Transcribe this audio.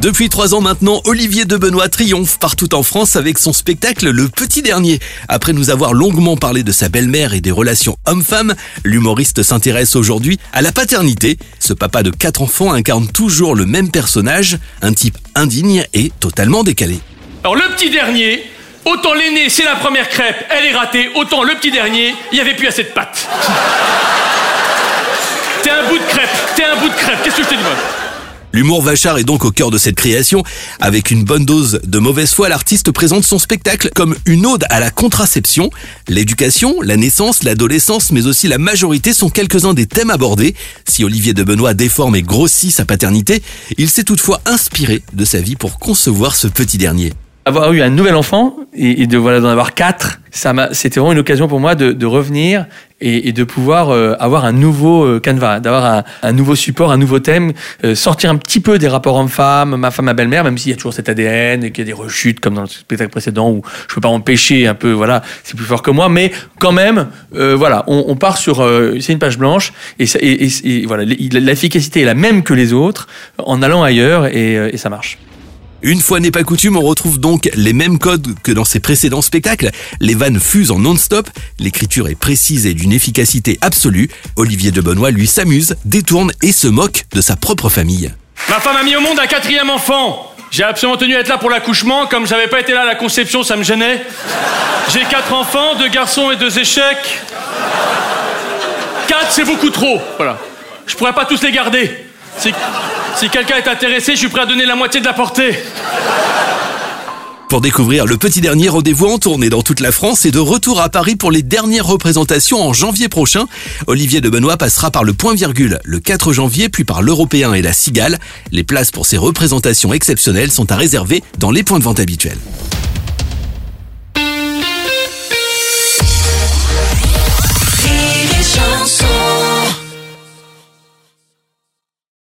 Depuis trois ans maintenant, Olivier de Benoît triomphe partout en France avec son spectacle Le Petit Dernier. Après nous avoir longuement parlé de sa belle-mère et des relations hommes-femmes, l'humoriste s'intéresse aujourd'hui à la paternité. Ce papa de quatre enfants incarne toujours le même personnage, un type indigne et totalement décalé. Alors le petit dernier, autant l'aîné c'est la première crêpe, elle est ratée, autant le petit dernier, il n'y avait plus assez de pâte. T'es un bout de crêpe, t'es un bout de crêpe, qu'est-ce que je te dis L'humour vachard est donc au cœur de cette création. Avec une bonne dose de mauvaise foi, l'artiste présente son spectacle comme une ode à la contraception. L'éducation, la naissance, l'adolescence, mais aussi la majorité sont quelques-uns des thèmes abordés. Si Olivier de Benoît déforme et grossit sa paternité, il s'est toutefois inspiré de sa vie pour concevoir ce petit dernier avoir eu un nouvel enfant et, de voilà d'en avoir quatre, ça m'a, c'était vraiment une occasion pour moi de, de revenir et, et, de pouvoir euh, avoir un nouveau euh, canevas, d'avoir un, un, nouveau support, un nouveau thème, euh, sortir un petit peu des rapports hommes-femmes, ma femme, ma belle-mère, même s'il y a toujours cet ADN et qu'il y a des rechutes comme dans le spectacle précédent où je peux pas empêcher un peu, voilà, c'est plus fort que moi, mais quand même, voilà, on, on, part sur, c'est une page blanche et, et, et voilà, l'efficacité est la même que les autres en allant ailleurs et ça marche. Une fois n'est pas coutume, on retrouve donc les mêmes codes que dans ses précédents spectacles. Les vannes fusent en non-stop, l'écriture est précise et d'une efficacité absolue. Olivier de Benoît lui s'amuse, détourne et se moque de sa propre famille. Ma femme a mis au monde un quatrième enfant. J'ai absolument tenu à être là pour l'accouchement, comme j'avais pas été là à la conception, ça me gênait. J'ai quatre enfants, deux garçons et deux échecs. Quatre, c'est beaucoup trop. Voilà. Je pourrais pas tous les garder. Si quelqu'un est intéressé, je suis prêt à donner la moitié de la portée. Pour découvrir le petit dernier rendez-vous en tournée dans toute la France et de retour à Paris pour les dernières représentations en janvier prochain, Olivier de Benoît passera par le point virgule le 4 janvier puis par l'Européen et la Cigale. Les places pour ces représentations exceptionnelles sont à réserver dans les points de vente habituels.